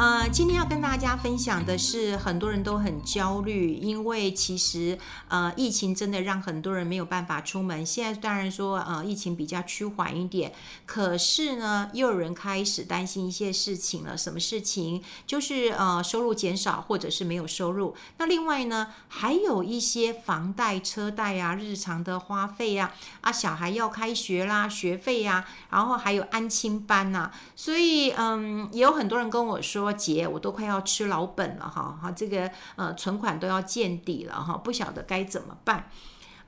呃，今天要跟大家分享的是，很多人都很焦虑，因为其实呃，疫情真的让很多人没有办法出门。现在当然说呃，疫情比较趋缓一点，可是呢，又有人开始担心一些事情了。什么事情？就是呃，收入减少或者是没有收入。那另外呢，还有一些房贷、车贷啊，日常的花费啊，啊，小孩要开学啦，学费呀，然后还有安亲班呐。所以嗯，也有很多人跟我说。结，我都快要吃老本了哈，哈，这个呃存款都要见底了哈，不晓得该怎么办。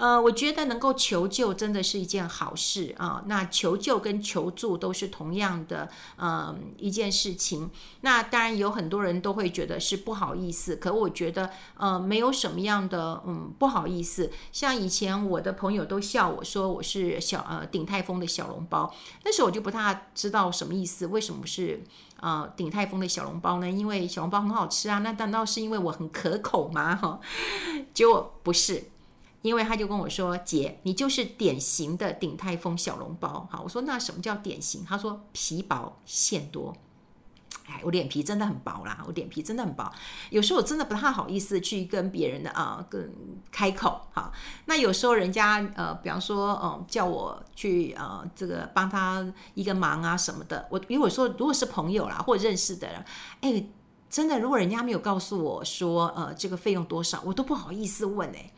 呃，我觉得能够求救真的是一件好事啊。那求救跟求助都是同样的，呃，一件事情。那当然有很多人都会觉得是不好意思，可我觉得呃没有什么样的嗯不好意思。像以前我的朋友都笑我说我是小呃鼎泰丰的小笼包，那时候我就不太知道什么意思，为什么是呃鼎泰丰的小笼包呢？因为小笼包很好吃啊，那难道是因为我很可口吗？哈，结果不是。因为他就跟我说：“姐，你就是典型的鼎泰丰小笼包。”好，我说那什么叫典型？他说皮薄馅多。哎，我脸皮真的很薄啦，我脸皮真的很薄。有时候我真的不太好意思去跟别人的啊，跟开口。好，那有时候人家呃，比方说嗯、叫我去呃，这个帮他一个忙啊什么的。我因为我说如果是朋友啦，或者认识的人，哎，真的如果人家没有告诉我说呃，这个费用多少，我都不好意思问哎。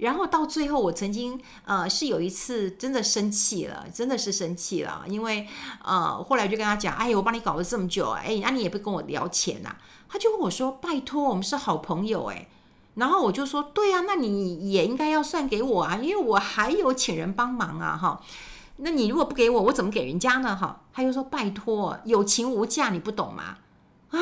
然后到最后，我曾经呃是有一次真的生气了，真的是生气了，因为呃后来就跟他讲，哎，我帮你搞了这么久，哎，那你也不跟我聊钱呐？他就跟我说，拜托，我们是好朋友，哎，然后我就说，对啊，那你也应该要算给我啊，因为我还有请人帮忙啊，哈，那你如果不给我，我怎么给人家呢？哈，他就说，拜托，有情无价，你不懂吗？啊，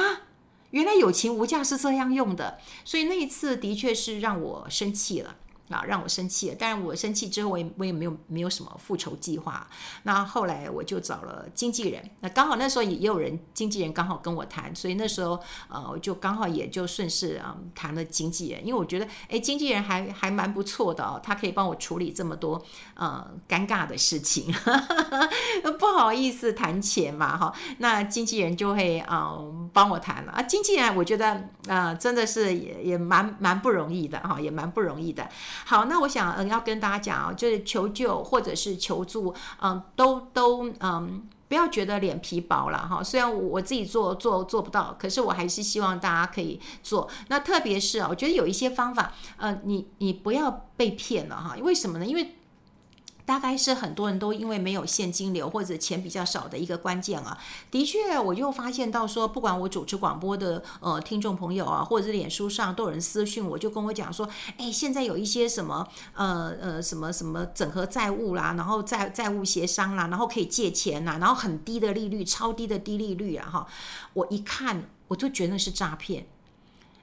原来有情无价是这样用的，所以那一次的确是让我生气了。啊，让我生气了。但是我生气之后，我也我也没有没有什么复仇计划。那后来我就找了经纪人。那刚好那时候也也有人经纪人刚好跟我谈，所以那时候呃，我就刚好也就顺势啊、谈了经纪人。因为我觉得，哎，经纪人还还蛮不错的哦，他可以帮我处理这么多呃尴尬的事情。不好意思谈钱嘛，哈。那经纪人就会啊、帮我谈了啊。经纪人我觉得啊、真的是也也蛮蛮不容易的哈，也蛮不容易的。好，那我想嗯，要跟大家讲啊，就是求救或者是求助，嗯，都都嗯，不要觉得脸皮薄了哈。虽然我自己做做做不到，可是我还是希望大家可以做。那特别是啊，我觉得有一些方法，呃，你你不要被骗了哈。为什么呢？因为大概是很多人都因为没有现金流或者钱比较少的一个关键啊。的确，我就发现到说，不管我主持广播的呃听众朋友啊，或者是脸书上都有人私讯我，就跟我讲说，哎，现在有一些什么呃呃什么什么整合债务啦，然后债债务协商啦，然后可以借钱呐，然后很低的利率，超低的低利率啊哈。我一看我就觉得是诈骗，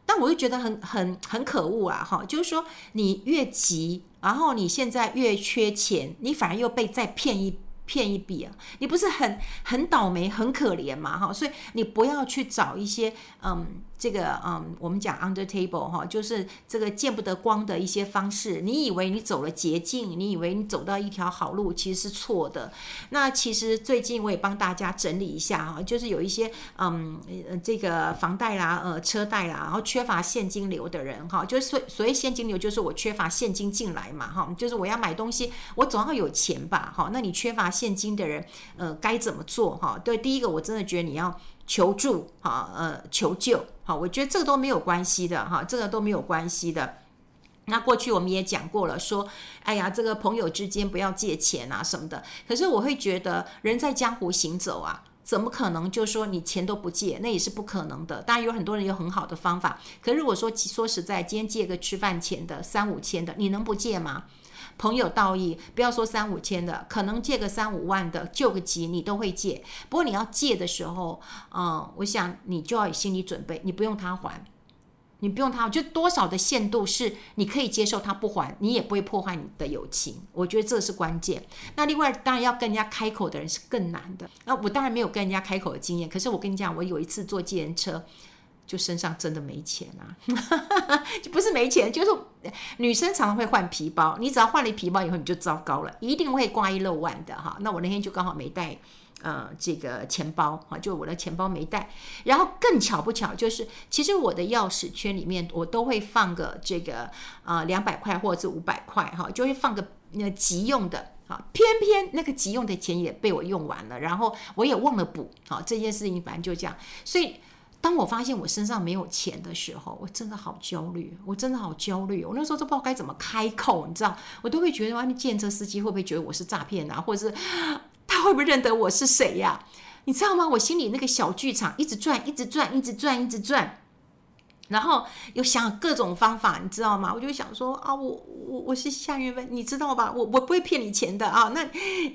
但我就觉得很很很可恶啊哈，就是说你越急。然后你现在越缺钱，你反而又被再骗一骗一笔啊！你不是很很倒霉、很可怜嘛？哈，所以你不要去找一些嗯。这个嗯，我们讲 under table 哈，就是这个见不得光的一些方式。你以为你走了捷径，你以为你走到一条好路，其实是错的。那其实最近我也帮大家整理一下哈，就是有一些嗯，这个房贷啦、呃车贷啦，然后缺乏现金流的人哈，就是所所谓现金流，就是我缺乏现金进来嘛哈，就是我要买东西，我总要有钱吧哈。那你缺乏现金的人，呃，该怎么做哈？对，第一个我真的觉得你要。求助，哈，呃，求救，哈，我觉得这个都没有关系的，哈，这个都没有关系的。那过去我们也讲过了，说，哎呀，这个朋友之间不要借钱啊什么的。可是我会觉得，人在江湖行走啊，怎么可能就说你钱都不借？那也是不可能的。当然有很多人有很好的方法，可是如果说说实在，今天借个吃饭钱的三五千的，你能不借吗？朋友道义，不要说三五千的，可能借个三五万的，救个急你都会借。不过你要借的时候，嗯，我想你就要有心理准备，你不用他还，你不用他，就多少的限度是你可以接受他不还，你也不会破坏你的友情。我觉得这是关键。那另外，当然要跟人家开口的人是更难的。那我当然没有跟人家开口的经验，可是我跟你讲，我有一次坐计程车，就身上真的没钱啊，就不是没钱，就是女生常常会换皮包，你只要换了皮包以后，你就糟糕了，一定会挂一漏万的哈。那我那天就刚好没带呃这个钱包哈，就我的钱包没带，然后更巧不巧就是，其实我的钥匙圈里面我都会放个这个呃两百块或者是五百块哈，就会放个那急用的啊，偏偏那个急用的钱也被我用完了，然后我也忘了补啊，这件事情反正就这样，所以。当我发现我身上没有钱的时候，我真的好焦虑，我真的好焦虑。我那时候都不知道该怎么开口，你知道，我都会觉得，哇，那计程车司机会不会觉得我是诈骗啊？或者是他会不会认得我是谁呀？你知道吗？我心里那个小剧场一直转，一直转，一直转，一直转。然后又想各种方法，你知道吗？我就想说啊，我我我是夏韵芬，你知道吧？我我不会骗你钱的啊。那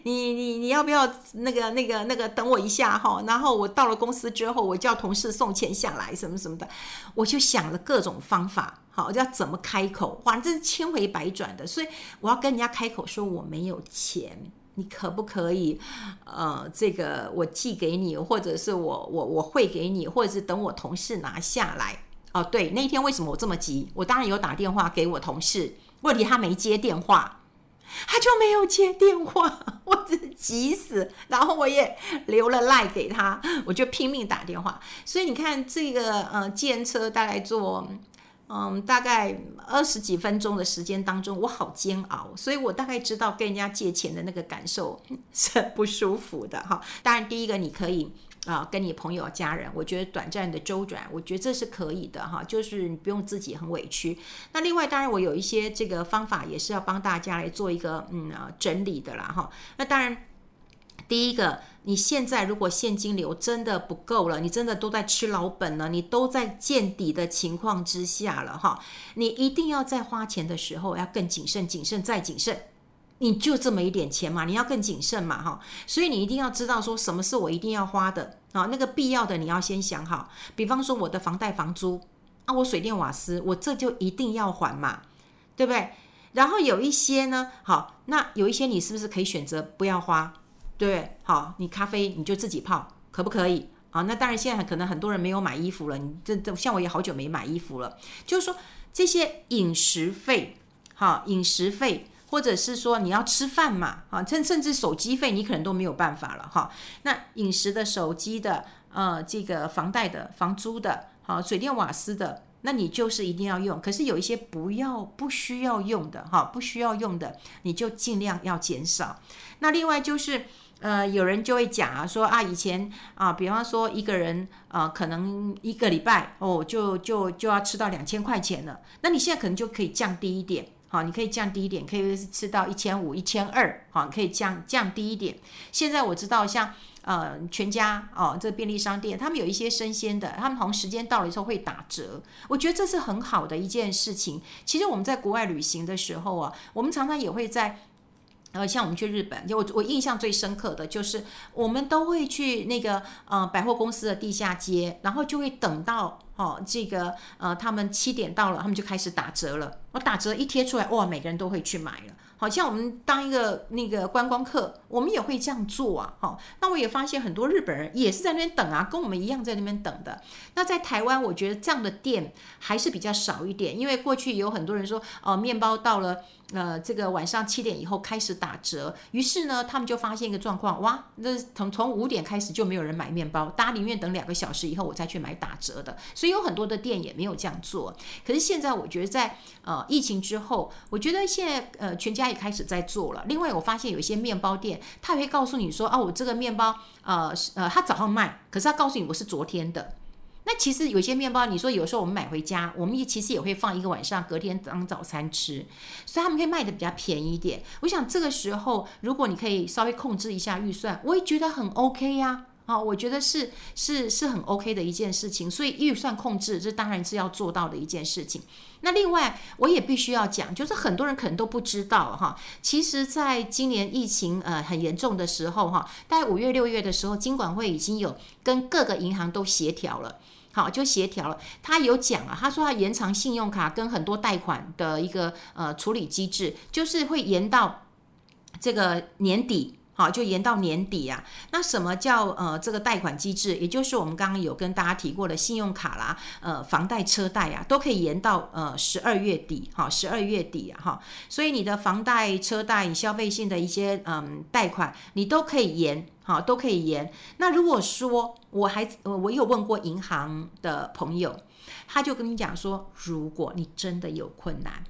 你你你要不要那个那个那个等我一下哈？然后我到了公司之后，我叫同事送钱下来，什么什么的。我就想了各种方法，好，要怎么开口？反正是千回百转的。所以我要跟人家开口说我没有钱，你可不可以？呃，这个我寄给你，或者是我我我汇给你，或者是等我同事拿下来。哦，对，那一天为什么我这么急？我当然有打电话给我同事，问题他没接电话，他就没有接电话，我真急死。然后我也留了赖给他，我就拼命打电话。所以你看，这个呃，计程车大概坐嗯大概二十几分钟的时间当中，我好煎熬。所以我大概知道跟人家借钱的那个感受 是不舒服的哈。当然，第一个你可以。啊，跟你朋友、家人，我觉得短暂的周转，我觉得这是可以的哈，就是你不用自己很委屈。那另外，当然我有一些这个方法，也是要帮大家来做一个嗯整理的啦哈。那当然，第一个，你现在如果现金流真的不够了，你真的都在吃老本了，你都在见底的情况之下了哈，你一定要在花钱的时候要更谨慎、谨慎再谨慎。你就这么一点钱嘛，你要更谨慎嘛，哈，所以你一定要知道说什么是我一定要花的啊，那个必要的你要先想好。比方说我的房贷、房租啊，我水电瓦斯，我这就一定要还嘛，对不对？然后有一些呢，好，那有一些你是不是可以选择不要花？对，好，你咖啡你就自己泡，可不可以？啊，那当然现在可能很多人没有买衣服了，你这这像我也好久没买衣服了，就是说这些饮食费，哈，饮食费。或者是说你要吃饭嘛，啊，甚甚至手机费你可能都没有办法了哈。那饮食的、手机的、呃，这个房贷的、房租的、好水电瓦斯的，那你就是一定要用。可是有一些不要、不需要用的哈，不需要用的，你就尽量要减少。那另外就是，呃，有人就会讲啊，说啊，以前啊，比方说一个人啊，可能一个礼拜哦，就就就要吃到两千块钱了，那你现在可能就可以降低一点。好，你可以降低一点，可以吃到一千五、一千二，好，可以降降低一点。现在我知道像，呃全家哦，这个便利商店，他们有一些生鲜的，他们好像时间到了之后会打折，我觉得这是很好的一件事情。其实我们在国外旅行的时候啊，我们常常也会在。呃，像我们去日本，就我我印象最深刻的就是，我们都会去那个呃百货公司的地下街，然后就会等到哦这个呃他们七点到了，他们就开始打折了。我打折一贴出来，哇，每个人都会去买了。好像我们当一个那个观光客，我们也会这样做啊。好，那我也发现很多日本人也是在那边等啊，跟我们一样在那边等的。那在台湾，我觉得这样的店还是比较少一点，因为过去有很多人说，哦，面包到了呃这个晚上七点以后开始打折，于是呢，他们就发现一个状况，哇，那从从五点开始就没有人买面包，大家宁愿等两个小时以后我再去买打折的。所以有很多的店也没有这样做。可是现在我觉得在呃疫情之后，我觉得现在呃全家。也开始在做了。另外，我发现有一些面包店，他也会告诉你说：“啊，我这个面包，呃，呃，他早上卖，可是他告诉你我是昨天的。”那其实有些面包，你说有时候我们买回家，我们也其实也会放一个晚上，隔天当早餐吃，所以他们可以卖的比较便宜一点。我想这个时候，如果你可以稍微控制一下预算，我也觉得很 OK 呀。啊，我觉得是是是很 OK 的一件事情，所以预算控制这当然是要做到的一件事情。那另外我也必须要讲，就是很多人可能都不知道哈，其实在今年疫情呃很严重的时候哈，大概五月六月的时候，金管会已经有跟各个银行都协调了，好就协调了，他有讲啊，他说他延长信用卡跟很多贷款的一个呃处理机制，就是会延到这个年底。好，就延到年底啊。那什么叫呃这个贷款机制？也就是我们刚刚有跟大家提过的信用卡啦，呃房贷、车贷啊，都可以延到呃十二月底，哈，十二月底啊，哈。所以你的房贷、车贷、消费性的一些嗯贷款，你都可以延，好，都可以延。那如果说我还我有问过银行的朋友，他就跟你讲说，如果你真的有困难，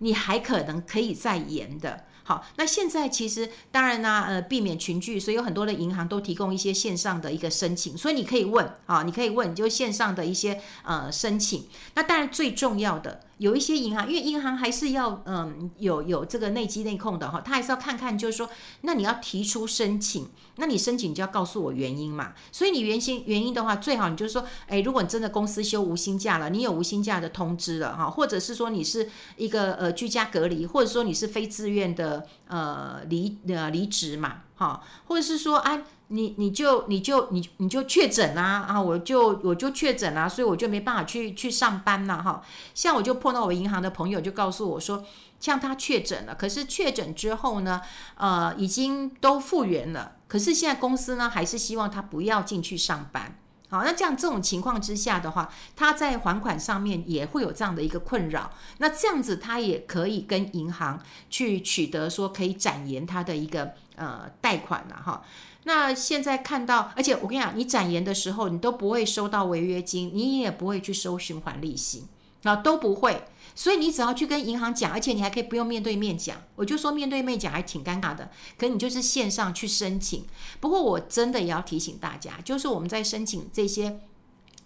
你还可能可以再延的。好，那现在其实当然呢，呃，避免群聚，所以有很多的银行都提供一些线上的一个申请，所以你可以问啊，你可以问，就线上的一些呃申请。那当然最重要的。有一些银行，因为银行还是要嗯有有这个内稽内控的哈，他还是要看看，就是说，那你要提出申请，那你申请就要告诉我原因嘛。所以你原先原因的话，最好你就是说，哎，如果你真的公司休无薪假了，你有无薪假的通知了哈，或者是说你是一个呃居家隔离，或者说你是非自愿的呃离呃离职嘛哈，或者是说啊。你你就你就你你就确诊啊啊！我就我就确诊啊，所以我就没办法去去上班了哈。像我就碰到我银行的朋友就告诉我说，像他确诊了，可是确诊之后呢，呃，已经都复原了，可是现在公司呢还是希望他不要进去上班。好，那这样这种情况之下的话，他在还款上面也会有这样的一个困扰。那这样子他也可以跟银行去取得说可以展延他的一个呃贷款了哈。那现在看到，而且我跟你讲，你展延的时候，你都不会收到违约金，你也不会去收循环利息，那，都不会。所以你只要去跟银行讲，而且你还可以不用面对面讲。我就说面对面讲还挺尴尬的，可你就是线上去申请。不过我真的也要提醒大家，就是我们在申请这些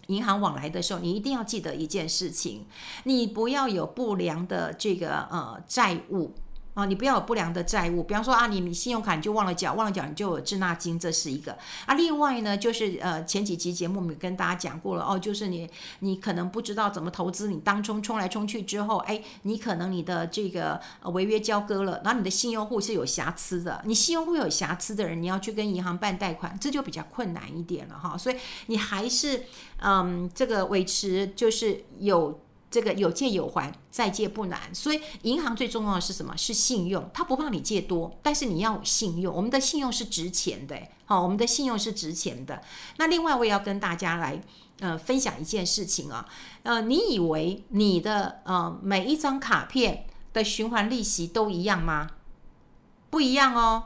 银行往来的时候，你一定要记得一件事情，你不要有不良的这个呃债务。啊，你不要有不良的债务，比方说啊，你你信用卡你就忘了缴，忘了缴你就有滞纳金，这是一个啊。另外呢，就是呃前几期节目我们跟大家讲过了哦，就是你你可能不知道怎么投资，你当冲冲来冲去之后，哎，你可能你的这个违约交割了，然后你的信用户是有瑕疵的，你信用户有瑕疵的人，你要去跟银行办贷款，这就比较困难一点了哈。所以你还是嗯这个维持就是有。这个有借有还，再借不难。所以银行最重要的是什么？是信用。他不怕你借多，但是你要有信用。我们的信用是值钱的，好，我们的信用是值钱的。那另外我也要跟大家来呃分享一件事情啊，呃，你以为你的呃每一张卡片的循环利息都一样吗？不一样哦。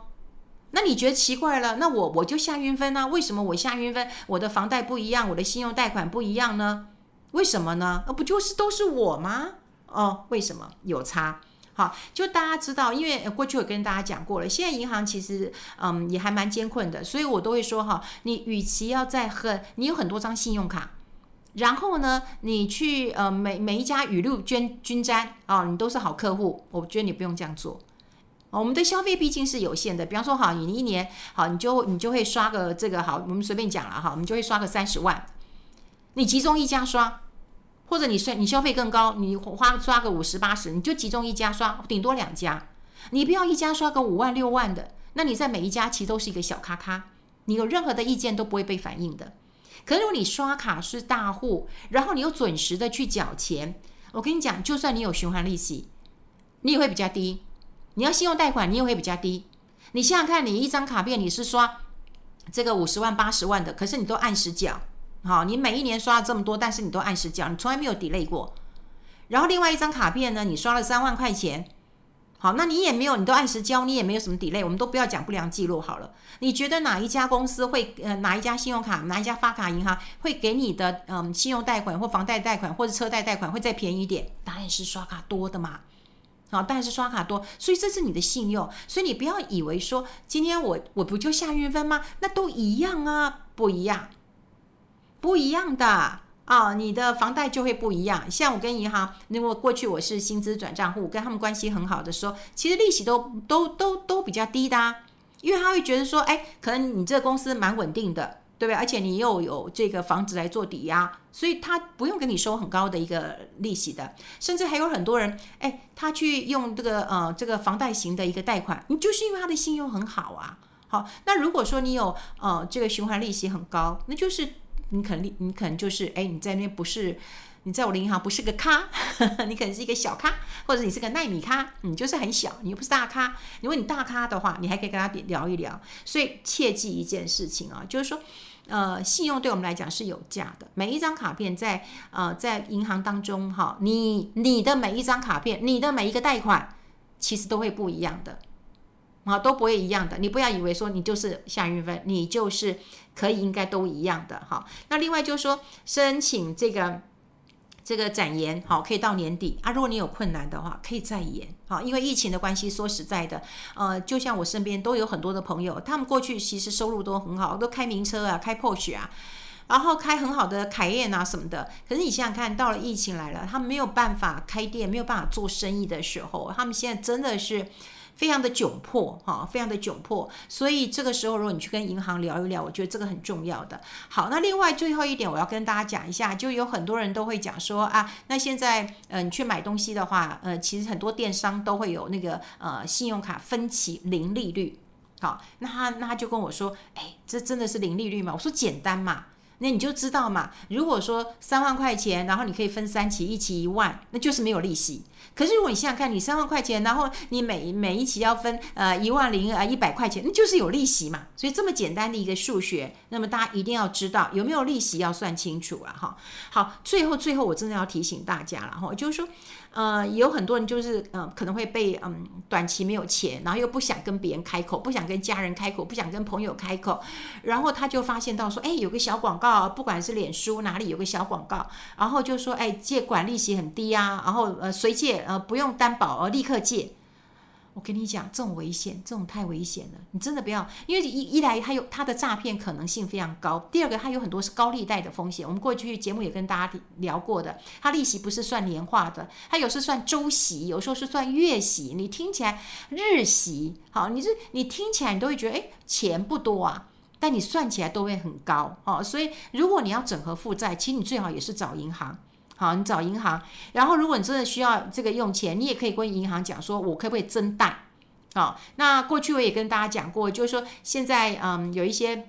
那你觉得奇怪了？那我我就下运分啊？为什么我下运分？我的房贷不一样，我的信用贷款不一样呢？为什么呢？呃，不就是都是我吗？哦，为什么有差？好，就大家知道，因为过去我跟大家讲过了，现在银行其实嗯也还蛮艰困的，所以我都会说哈，你与其要在很，你有很多张信用卡，然后呢，你去呃每每一家雨露均均沾啊，你都是好客户，我觉得你不用这样做。我们的消费毕竟是有限的，比方说好，你一年好，你就你就会刷个这个好，我们随便讲了哈，我们就会刷个三十万。你集中一家刷，或者你刷你消费更高，你花刷个五十八十，你就集中一家刷，顶多两家，你不要一家刷个五万六万的，那你在每一家其实都是一个小咖咖，你有任何的意见都不会被反映的。可是如果你刷卡是大户，然后你又准时的去缴钱，我跟你讲，就算你有循环利息，你也会比较低。你要信用贷款，你也会比较低。你想想看，你一张卡片你是刷这个五十万八十万的，可是你都按时缴。好，你每一年刷了这么多，但是你都按时缴，你从来没有 delay 过。然后另外一张卡片呢，你刷了三万块钱，好，那你也没有，你都按时交，你也没有什么 delay。我们都不要讲不良记录好了。你觉得哪一家公司会呃，哪一家信用卡，哪一家发卡银行会给你的嗯信用贷款或房贷贷款或者车贷贷款会再便宜一点？当然是刷卡多的嘛。好，当然是刷卡多，所以这是你的信用。所以你不要以为说今天我我不就下运分吗？那都一样啊，不一样。不一样的啊、你的房贷就会不一样。像我跟银行，如果过去我是薪资转账户，跟他们关系很好的时候，其实利息都都都都比较低的，啊，因为他会觉得说，哎，可能你这个公司蛮稳定的，对不对？而且你又有这个房子来做抵押，所以他不用给你收很高的一个利息的。甚至还有很多人，哎，他去用这个呃这个房贷型的一个贷款，你就是因为他的信用很好啊。好，那如果说你有呃这个循环利息很高，那就是。你肯定，你可能就是，哎，你在那边不是你在我的银行不是个咖，你可能是一个小咖，或者你是个奈米咖，你就是很小，你又不是大咖。如果你大咖的话，你还可以跟他聊一聊。所以切记一件事情啊，就是说，呃，信用对我们来讲是有价的。每一张卡片在呃在银行当中哈，你你的每一张卡片，你的每一个贷款，其实都会不一样的。啊，都不会一样的。你不要以为说你就是夏韵芬，你就是可以应该都一样的哈。那另外就是说，申请这个这个展延，好，可以到年底啊。如果你有困难的话，可以再延。好，因为疫情的关系，说实在的，呃，就像我身边都有很多的朋友，他们过去其实收入都很好，都开名车啊，开破雪啊，然后开很好的凯宴啊什么的。可是你想想看，到了疫情来了，他们没有办法开店，没有办法做生意的时候，他们现在真的是。非常的窘迫哈，非常的窘迫，所以这个时候如果你去跟银行聊一聊，我觉得这个很重要的。好，那另外最后一点我要跟大家讲一下，就有很多人都会讲说啊，那现在嗯、呃、你去买东西的话，呃其实很多电商都会有那个呃信用卡分期零利率，好，那他那他就跟我说，哎，这真的是零利率吗？我说简单嘛。那你就知道嘛，如果说三万块钱，然后你可以分三期，一期一万，那就是没有利息。可是如果你想想看，你三万块钱，然后你每每一期要分呃一万零呃一百块钱，那就是有利息嘛。所以这么简单的一个数学，那么大家一定要知道有没有利息要算清楚了哈。好，最后最后我真的要提醒大家了哈，就是说。呃，有很多人就是呃，可能会被嗯短期没有钱，然后又不想跟别人开口，不想跟家人开口，不想跟朋友开口，然后他就发现到说，哎，有个小广告，不管是脸书哪里有个小广告，然后就说，哎，借款利息很低啊，然后呃随借呃不用担保，呃立刻借。我跟你讲，这种危险，这种太危险了，你真的不要，因为一一来它有它的诈骗可能性非常高，第二个它有很多是高利贷的风险。我们过去节目也跟大家聊过的，它利息不是算年化的，它有时算周息，有时候是算月息。你听起来日息，好，你是你听起来你都会觉得，哎，钱不多啊，但你算起来都会很高，哦，所以如果你要整合负债，其实你最好也是找银行。好，你找银行，然后如果你真的需要这个用钱，你也可以跟银行讲说，我可不可以增贷？好，那过去我也跟大家讲过，就是说现在嗯有一些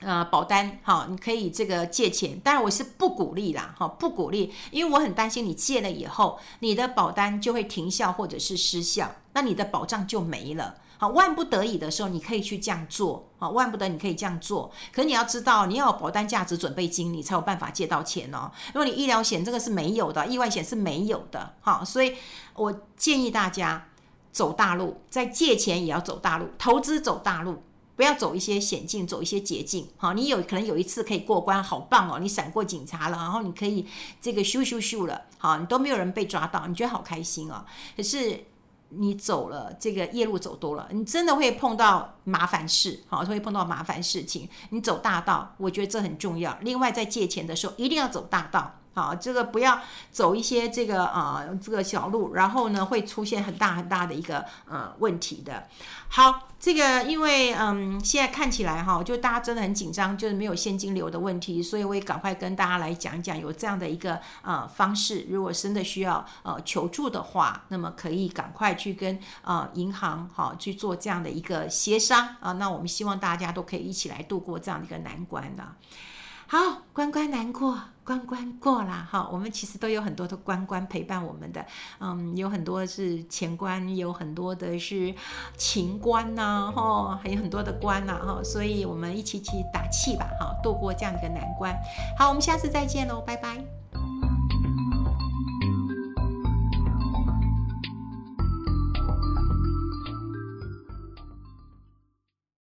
呃保单，好，你可以这个借钱，当然我是不鼓励啦，哈，不鼓励，因为我很担心你借了以后，你的保单就会停效或者是失效，那你的保障就没了。好，万不得已的时候，你可以去这样做。好，万不得你可以这样做。可你要知道，你要有保单价值准备金，你才有办法借到钱哦。如果你医疗险这个是没有的，意外险是没有的。好，所以我建议大家走大路，在借钱也要走大路，投资走大路，不要走一些险境，走一些捷径。好，你有可能有一次可以过关，好棒哦，你闪过警察了，然后你可以这个咻咻咻了，好，你都没有人被抓到，你觉得好开心哦。可是。你走了这个夜路走多了，你真的会碰到麻烦事，好，会碰到麻烦事情。你走大道，我觉得这很重要。另外，在借钱的时候，一定要走大道。好，这个不要走一些这个啊、呃、这个小路，然后呢会出现很大很大的一个呃问题的。好，这个因为嗯现在看起来哈，就大家真的很紧张，就是没有现金流的问题，所以我也赶快跟大家来讲讲有这样的一个呃方式。如果真的需要呃求助的话，那么可以赶快去跟呃银行好去做这样的一个协商啊、那我们希望大家都可以一起来度过这样的一个难关的。好，关关难过。关关过啦哈，我们其实都有很多的关关陪伴我们的，嗯，有很多是前关，有很多的是情关呐、啊，哈，还有很多的关呐，哈，所以我们一起起打气吧，哈，度过这样一个难关。好，我们下次再见喽，拜拜。